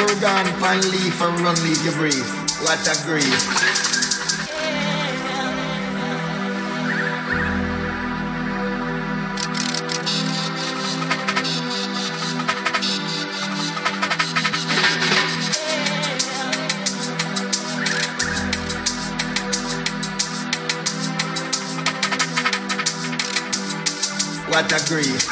you're gone, pan leaf and run leave you breathe. What a grief. What a grief.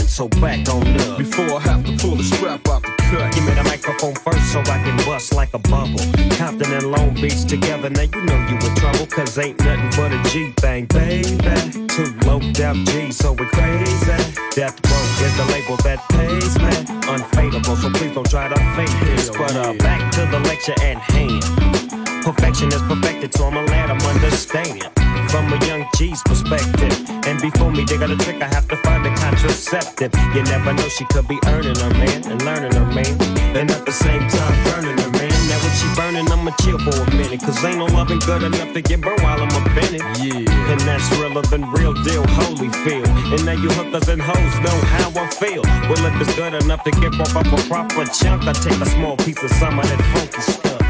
So back on up. Before I have to pull the strap out the cut. Give me the microphone first so I can bust like a bubble. Compton and Long Beach together, now you know you in trouble. Cause ain't nothing but a G thing, baby. Two low def G, so we crazy. Death Row is the label that pays, man. Unfadable, so please don't try to fake this. But uh, back to the lecture at hand. Perfection is perfected, so I'ma let them understand from a young G's perspective. And before me, they got a trick, I have to find a contraceptive. You never know, she could be earning her man and learning her man. And at the same time, burning her man. Now when she burning, I'ma chill for a minute. Cause ain't no loving good enough to get burned while I'm up in it. Yeah. And that's realer than real deal, holy feel. And now you hookers and hoes know how I feel. Well, if it's good enough to get off up a proper chunk, I take a small piece of some of that funky stuff.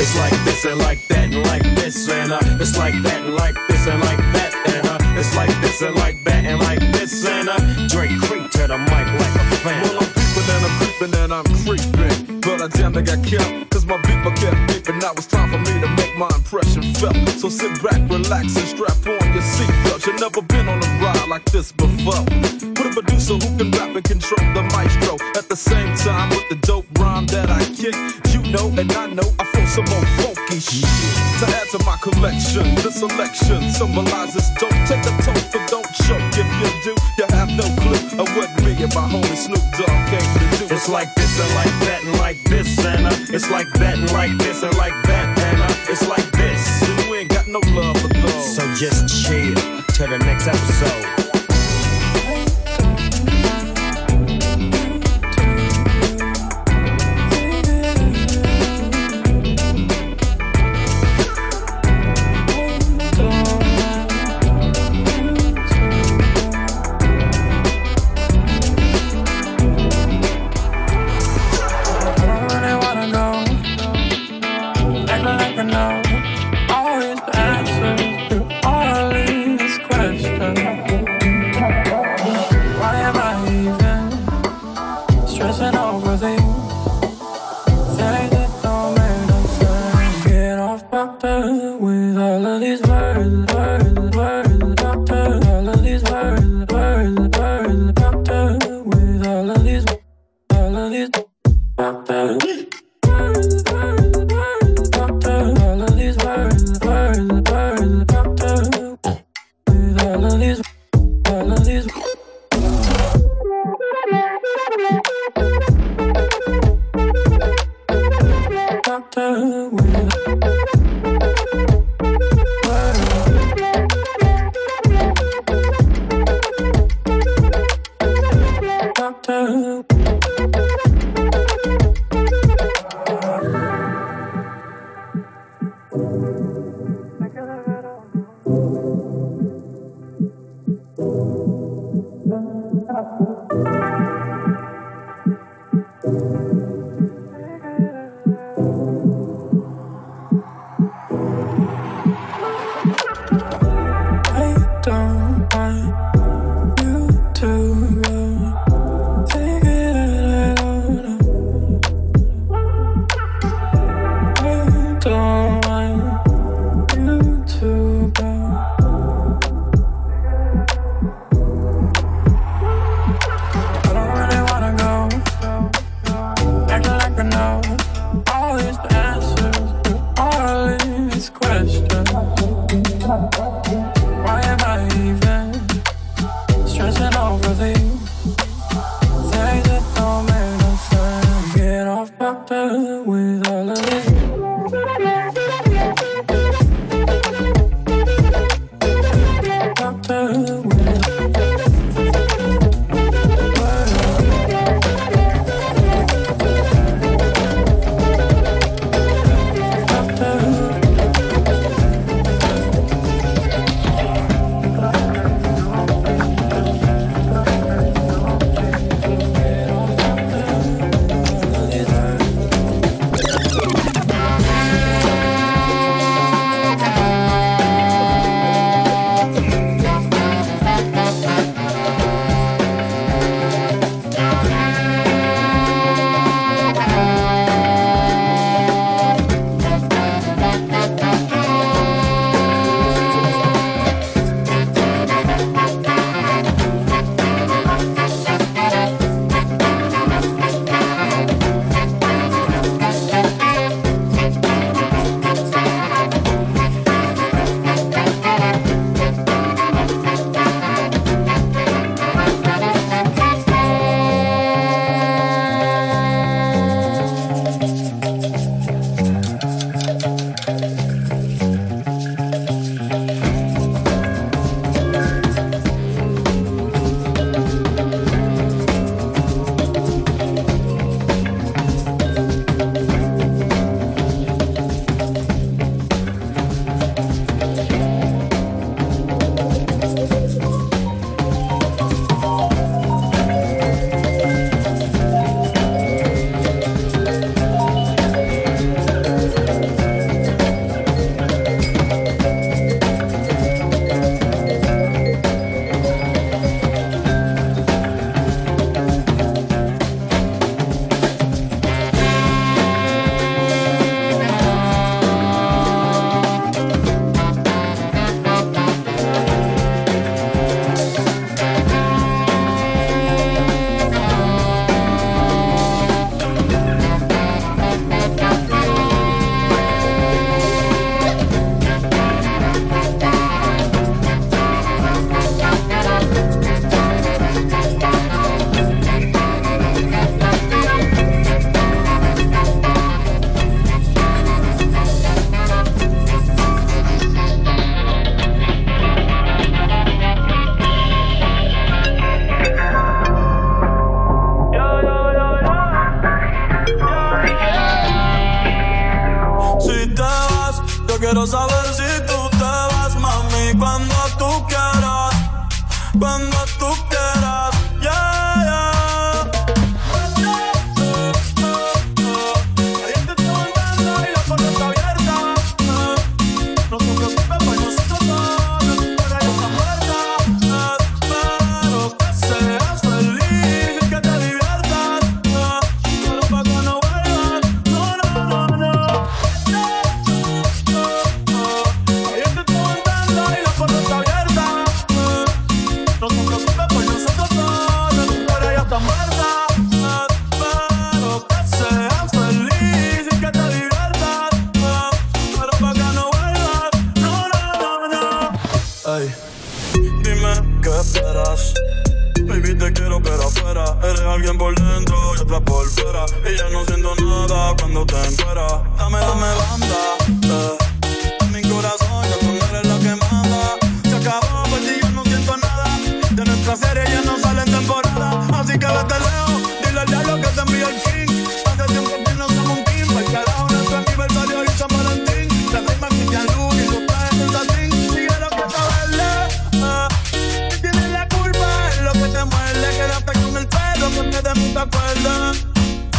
It's like this and like that and like this and uh, it's like that and like this and like that and uh, it's like this and like that and like this and uh, Drake creep to the mic like a fan. Well, I'm creeping and I'm creeping and I'm creeping, but I damn near got killed cause my beeper kept beeping. Now it's time for me to make my felt. So sit back, relax, and strap on your seatbelt. You've never been on a ride like this before. Put a producer who can rap and control the maestro at the same time with the dope rhyme that I kick. You know, and I know I feel some more funky shit to add to my collection. The selection symbolizes don't take a toast, but don't choke. If you do, you have no clue of what me and my homie Snoop Dogg came to do. It's like this and like that and like this and it's like that and like this and like that uh, it's like no love for those. So just chill till the next episode.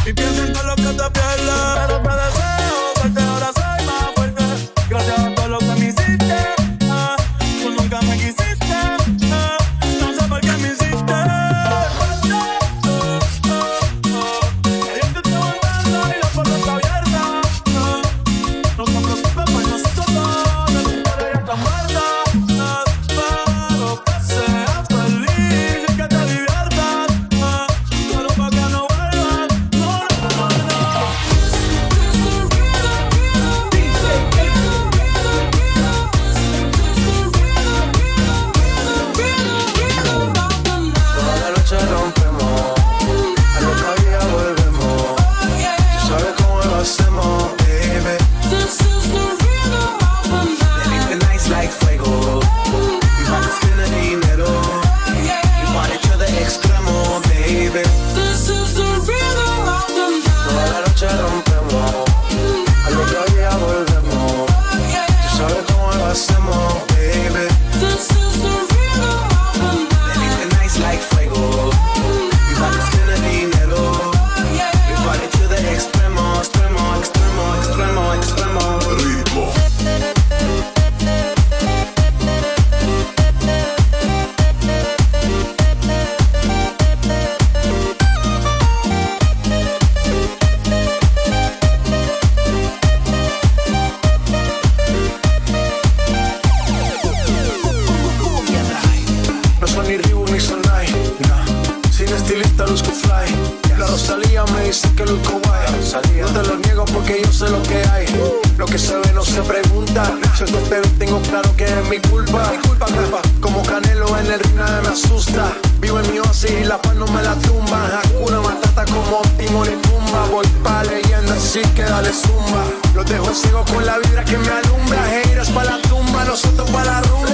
Y piensa en todo lo que te pierdes Dejo el ciego con la vibra que me alumbra. Heiras pa' la tumba, nosotros pa' la rumba.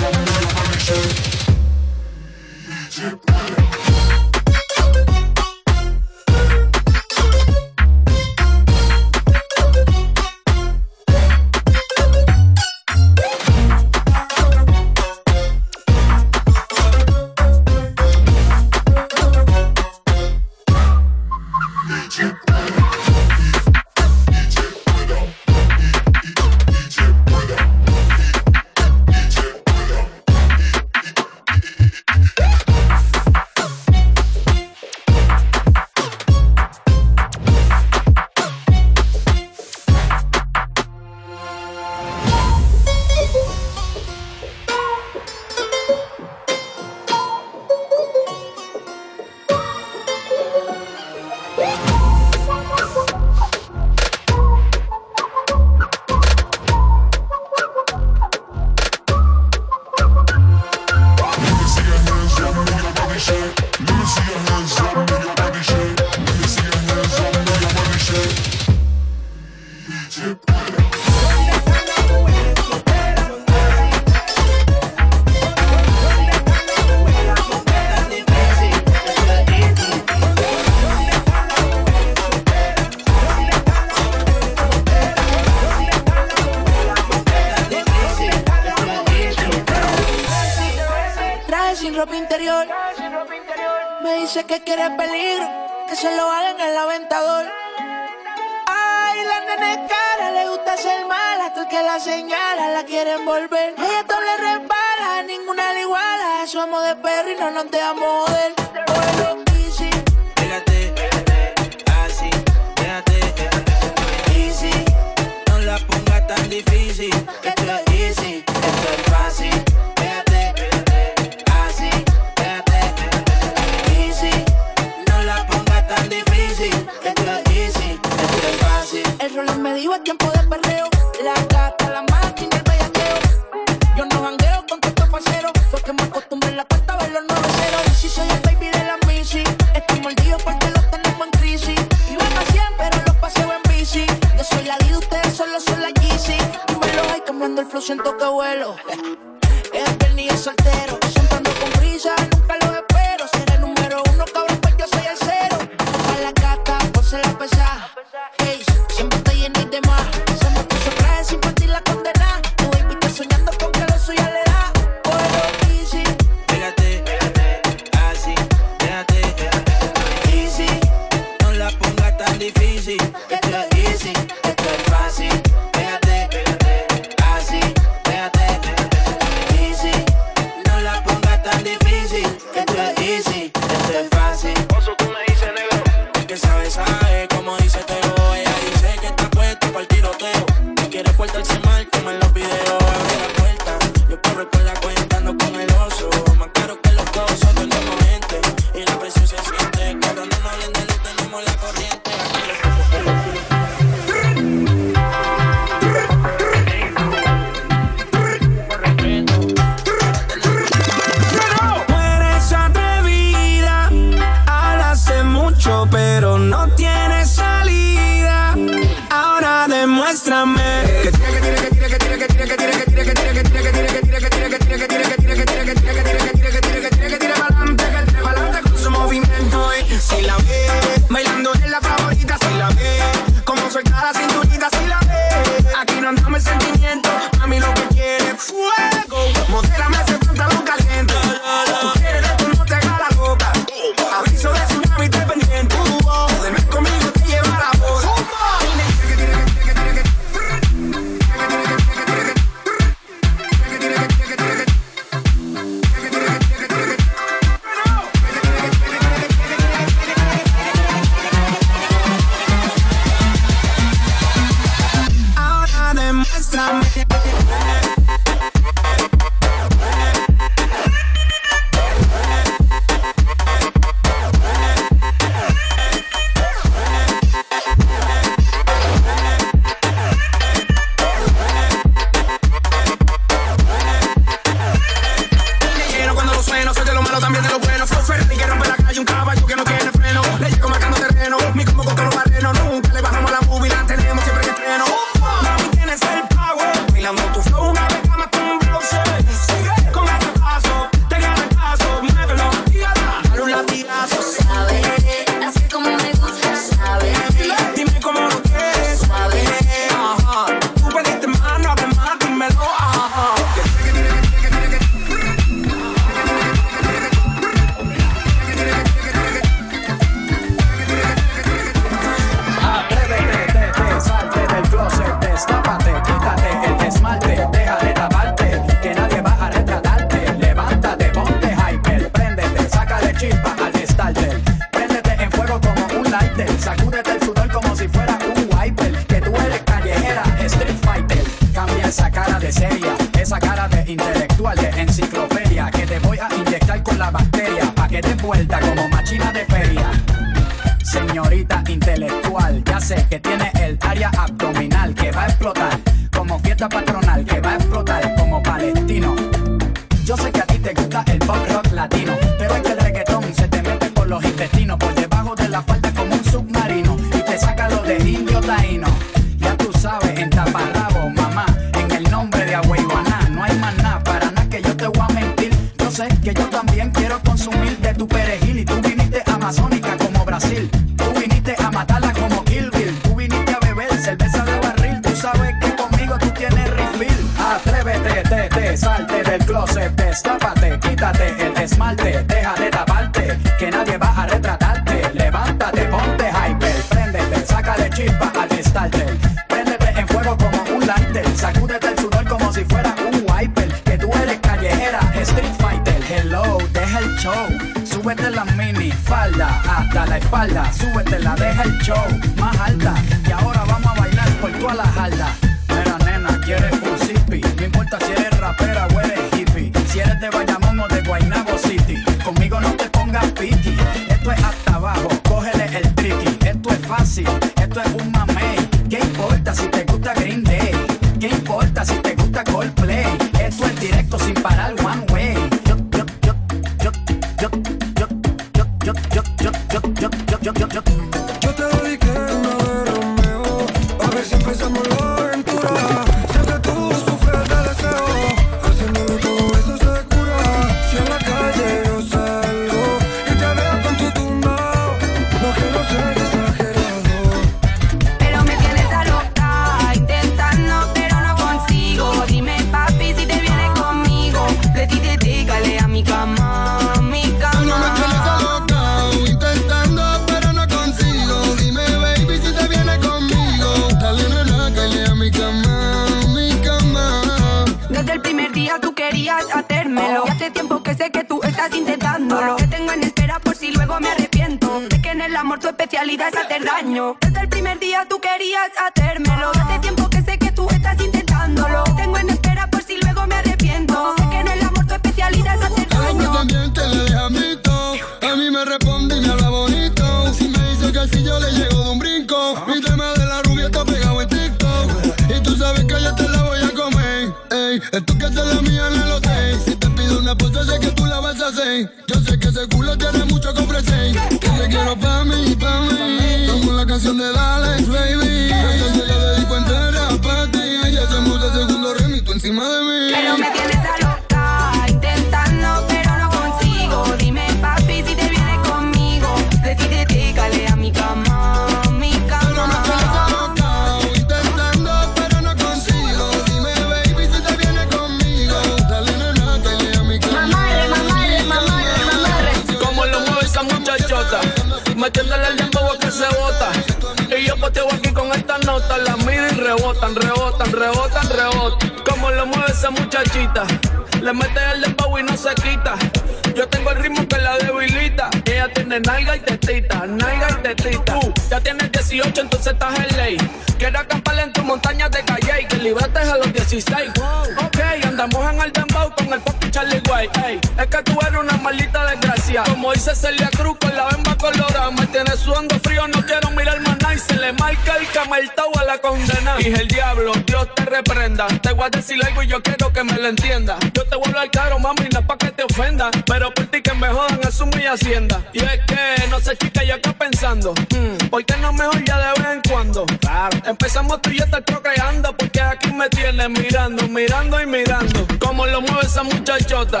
El cameltao a la condena. Dije el diablo, Dios te reprenda. Te voy a decir algo y yo quiero que me lo entienda. Yo te vuelvo al caro, mami, no es pa' que te ofenda. Pero por ti que me jodan, eso es mi hacienda. Y es que, no sé, chica, yo acá pensando. hmm, ¿Por qué no mejor ya de vez en cuando? Claro. Empezamos tú y yo estar procreando. Porque aquí me tienes mirando, mirando y mirando. Como lo mueve esa muchachota.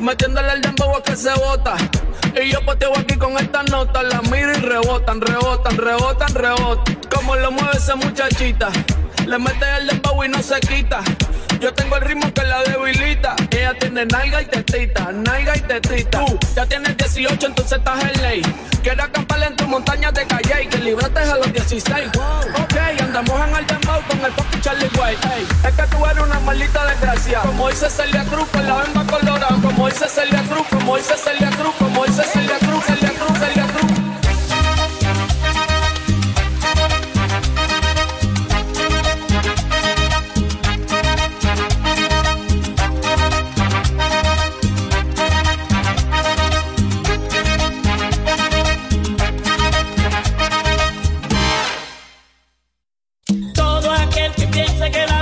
Metiéndole el dembow a que se bota. Y yo poteo aquí con esta nota. La miro y rebotan, rebotan, rebotan, rebotan. Como lo mueve esa muchachita. Le mete el dembow y no se quita. Yo tengo el ritmo que la debilita. Ella tiene nalga y tetita, nalga y tetita. Tú ya tienes 18, entonces estás en ley. Quiero acampar en tu montaña de calle y que libraste a los 16. Ok, andamos en el dembow con el papi Charlie White. Es que tú eres una maldita desgracia. Como dice Celia Cruz con la bemba colorada. Como dice Celia Cruz, como dice Celia Cruz, como dice Celia Cruz, piense que la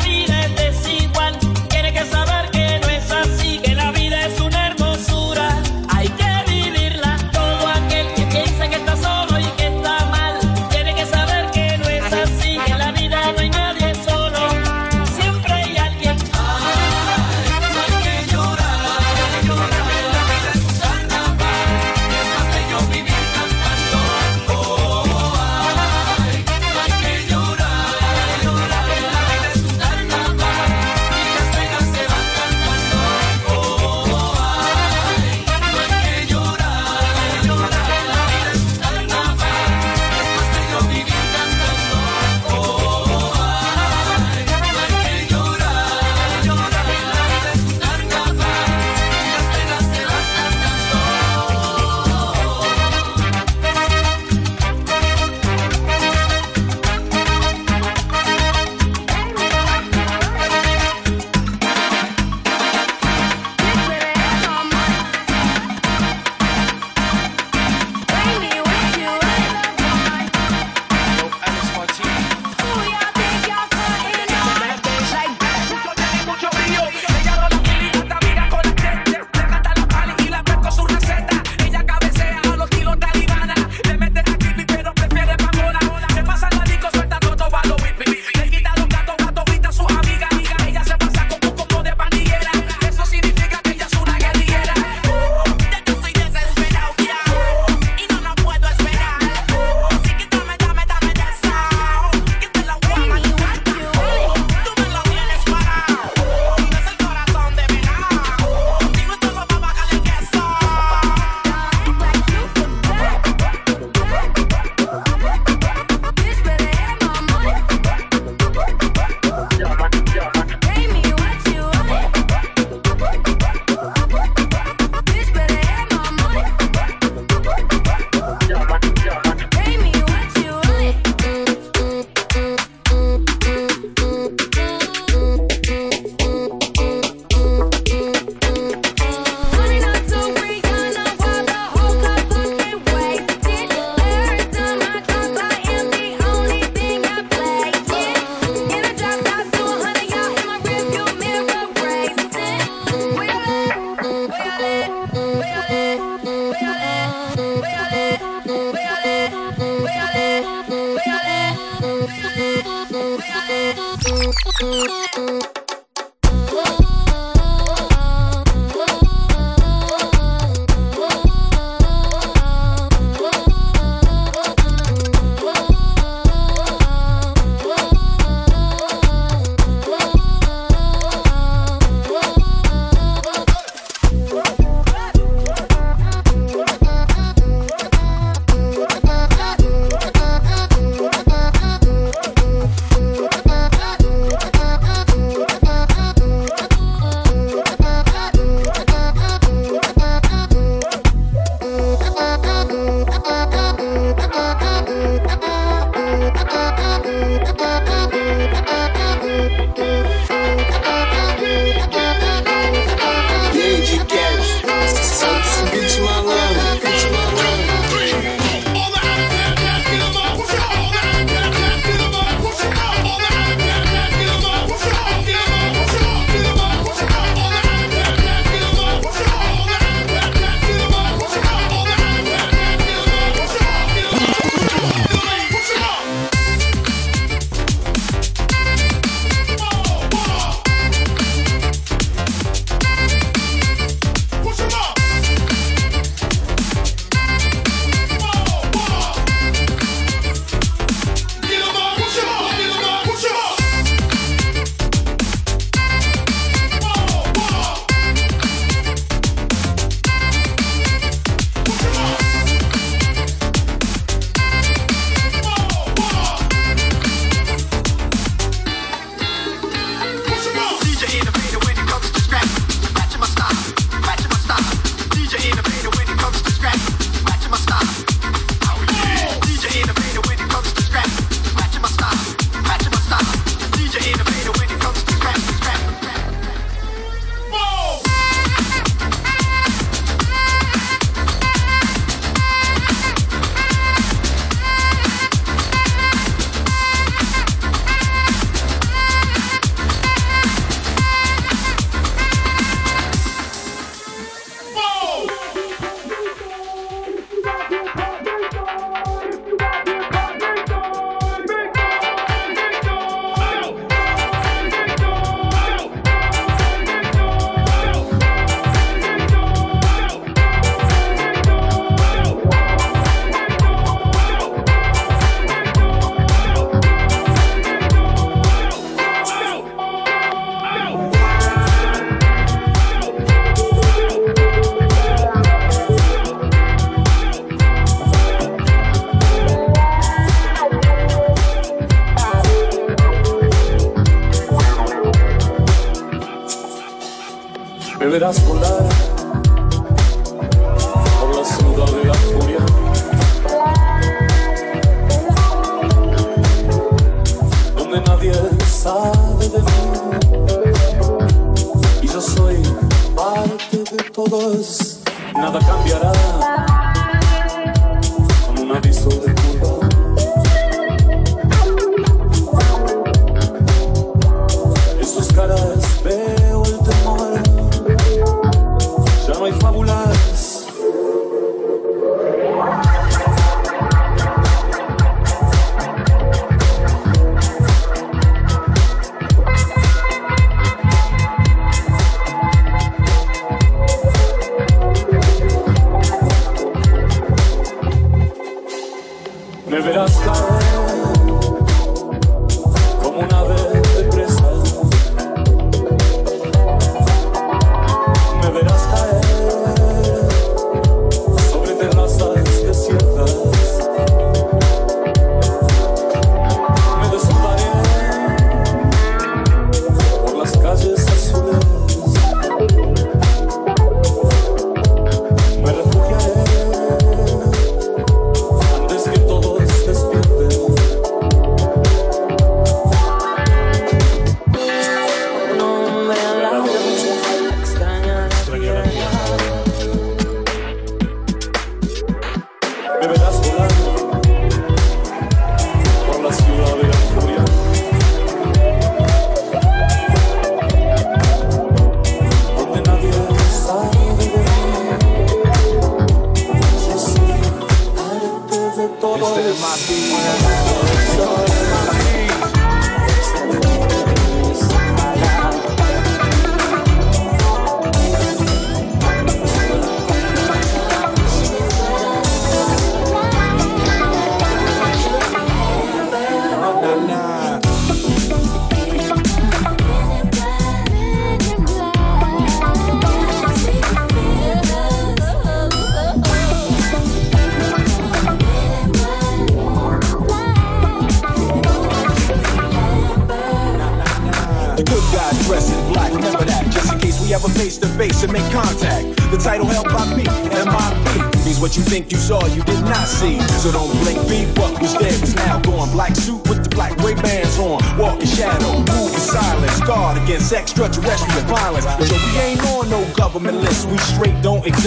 Maybe that's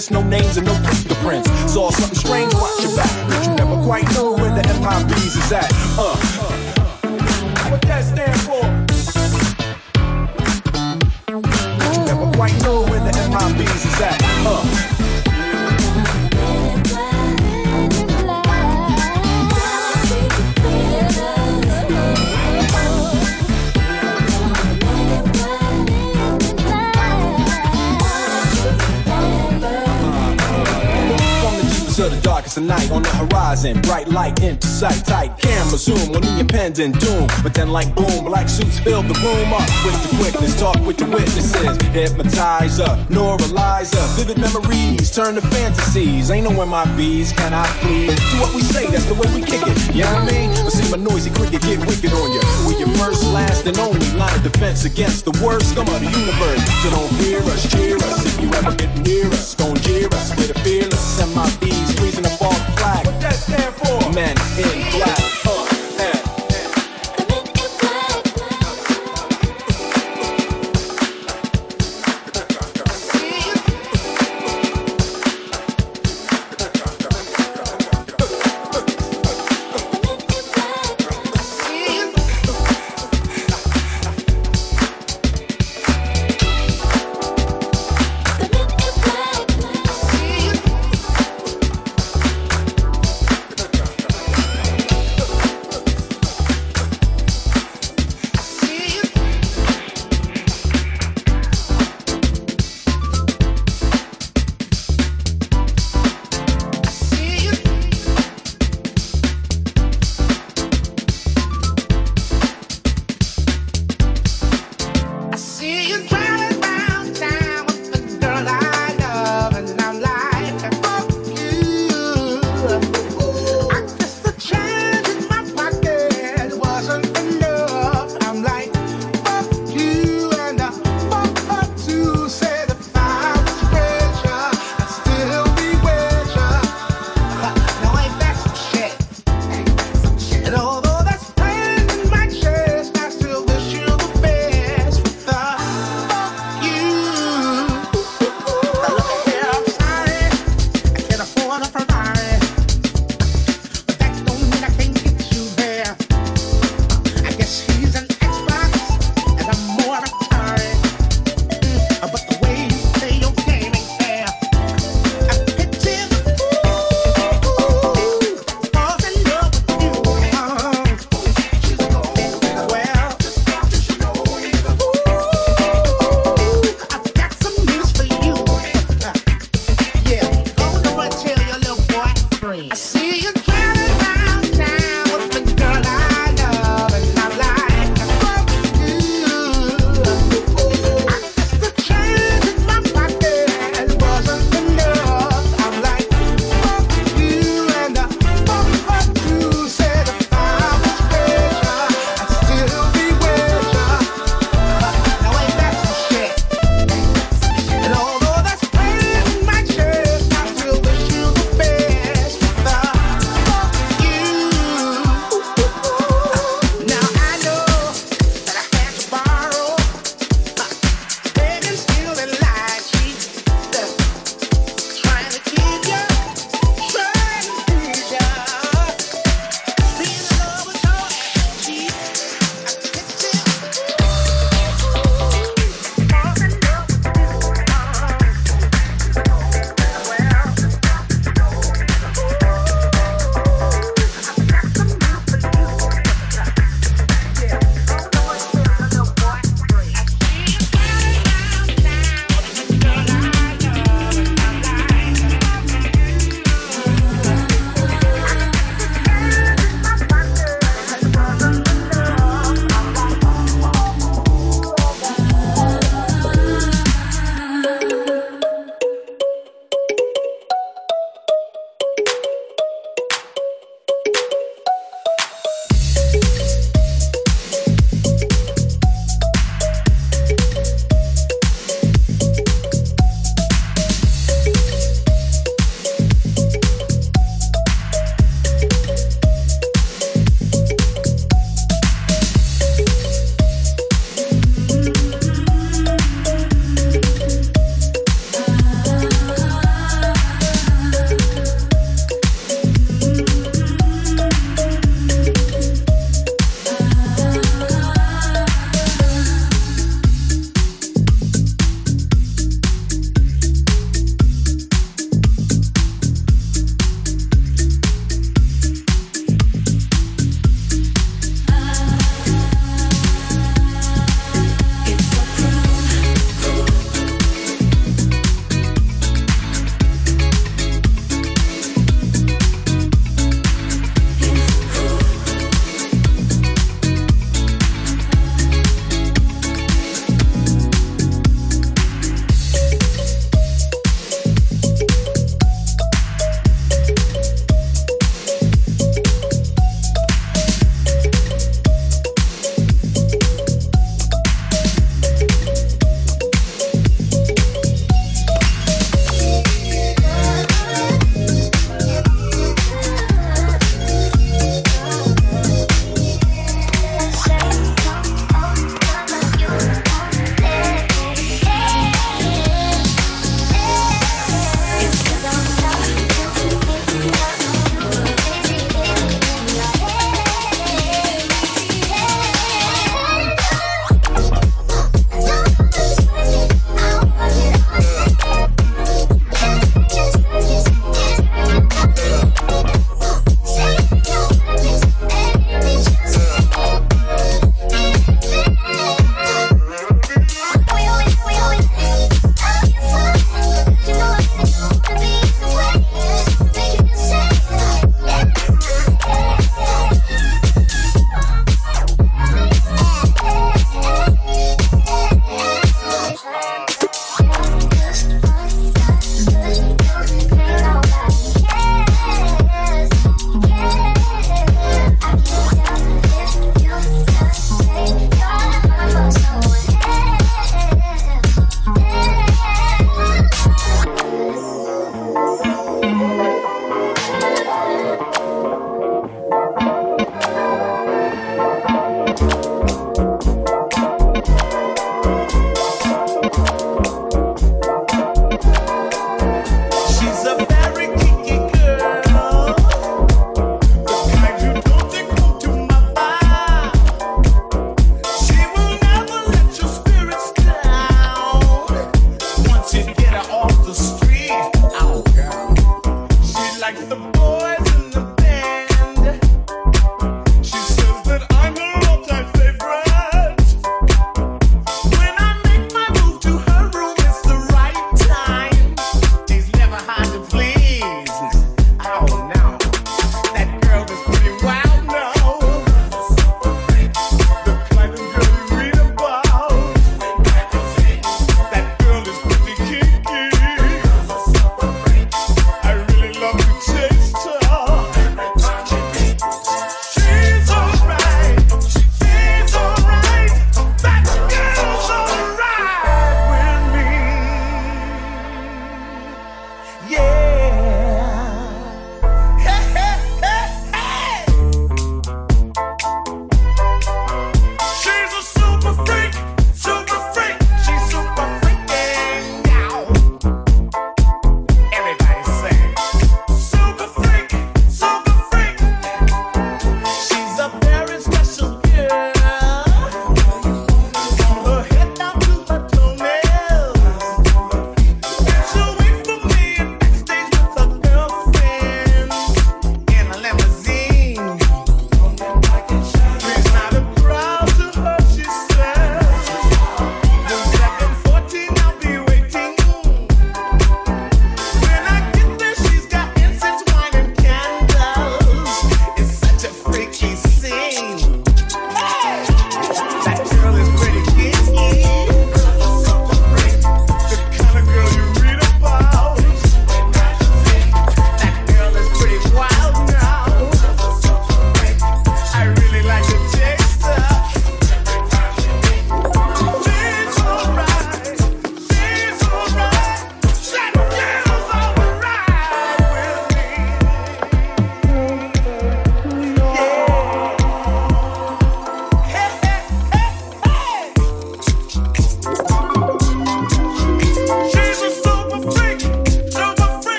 straight no names and no of the darkest of night on the horizon, bright light into sight, tight camera zoom on the impending doom. But then, like boom, black suits fill the room up with the quickness. Talk with the witnesses, hypnotizer, neuralizer, vivid memories turn to fantasies. Ain't no MIBs, can I please? Do what we say, that's the way we kick it. You know what I mean? I see my noisy cricket get wicked on you. We your first, last, and only line of defense against the worst scum of the universe. So don't fear us, cheer us.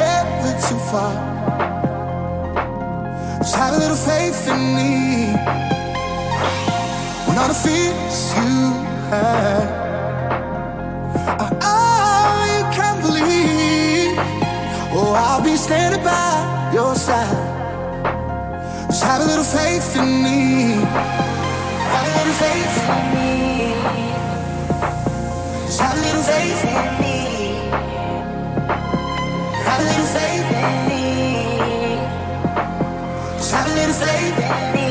never too far. Just have a little faith in me. When all the fears you have are all you can believe, oh, I'll be standing by your side. Just have a little faith in me. Have a little faith in me. Just have a little faith in me traveling to save me. Traveling to save me.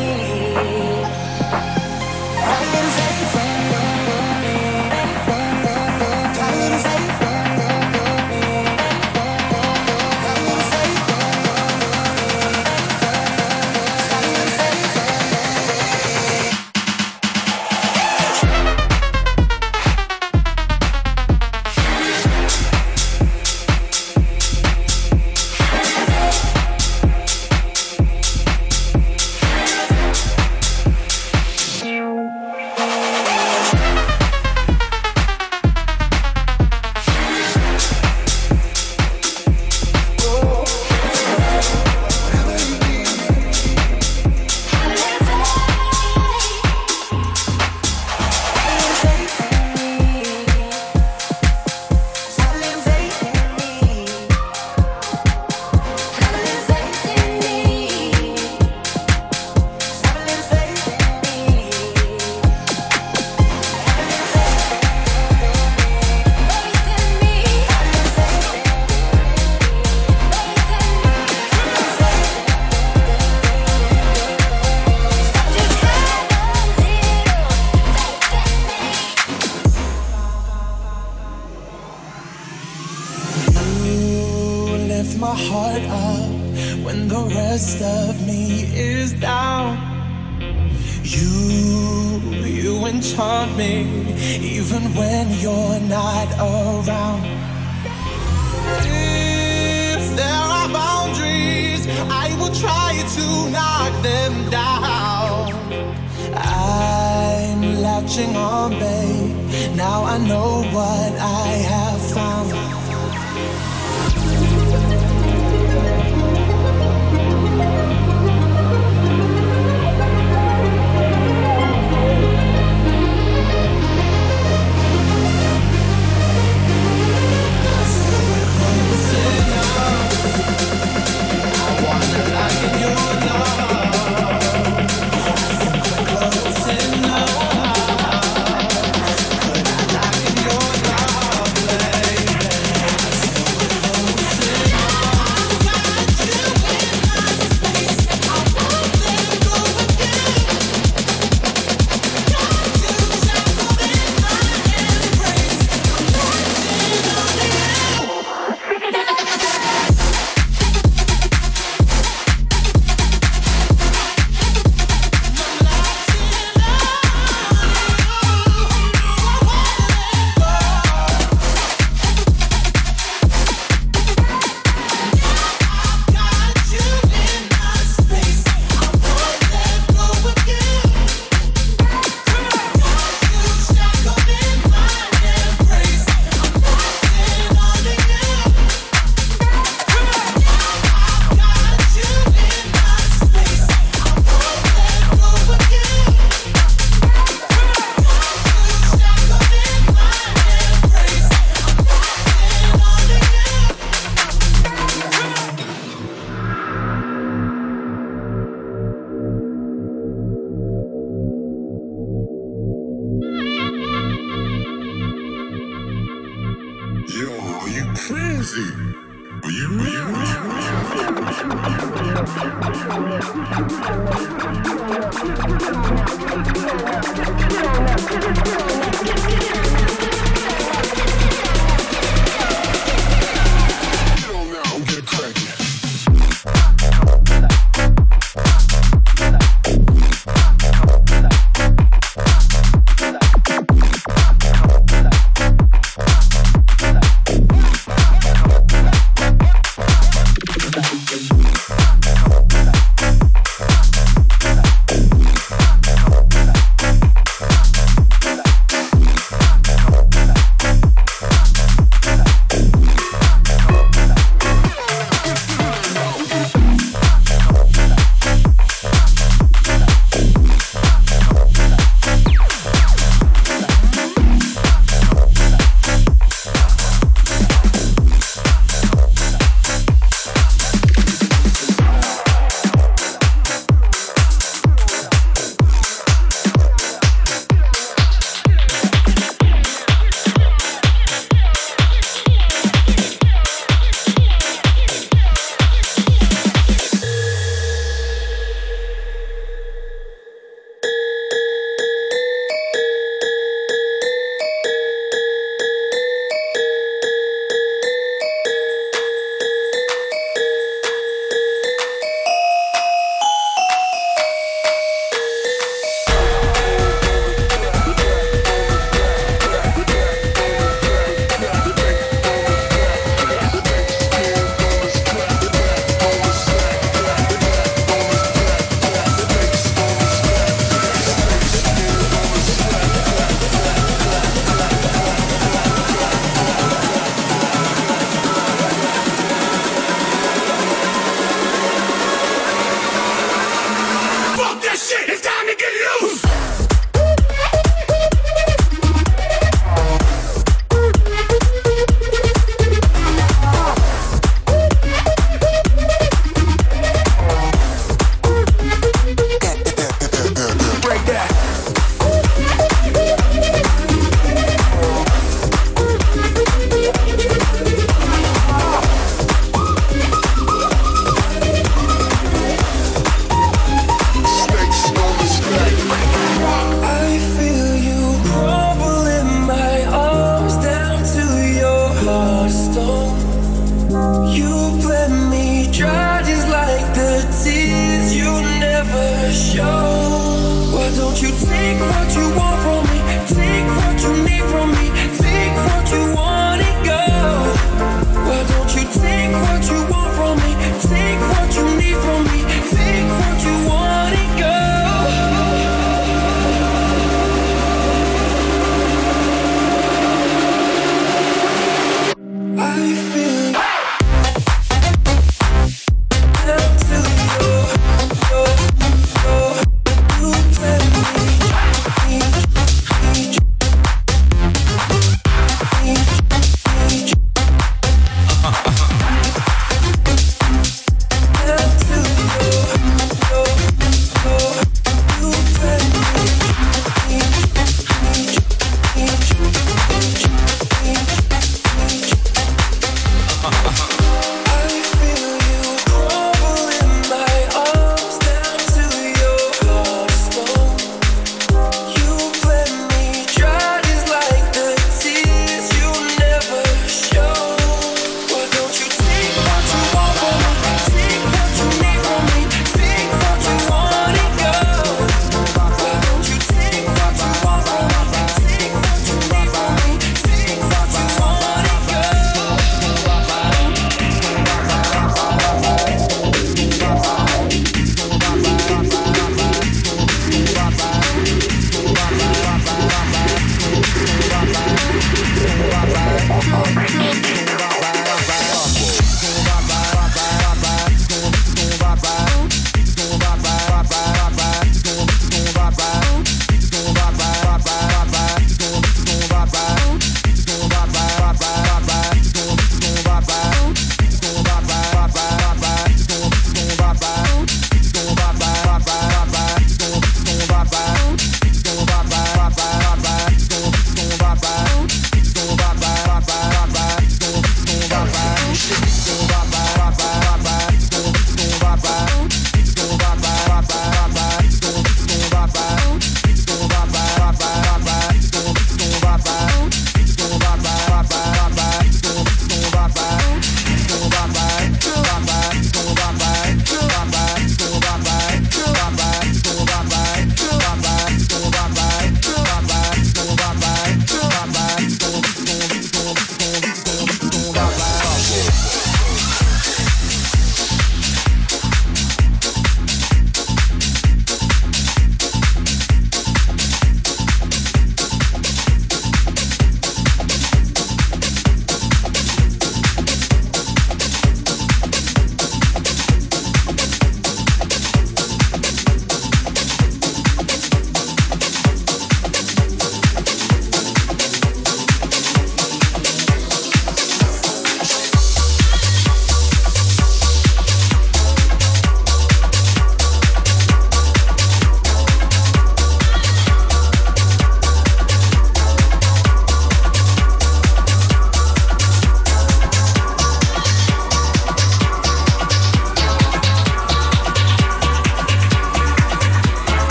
when you're not around. If there are boundaries, I will try to knock them down. I'm latching on, babe. Now I know what I have Get on now. Get on now.